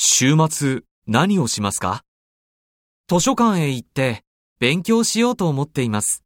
週末何をしますか？図書館へ行って勉強しようと思っています。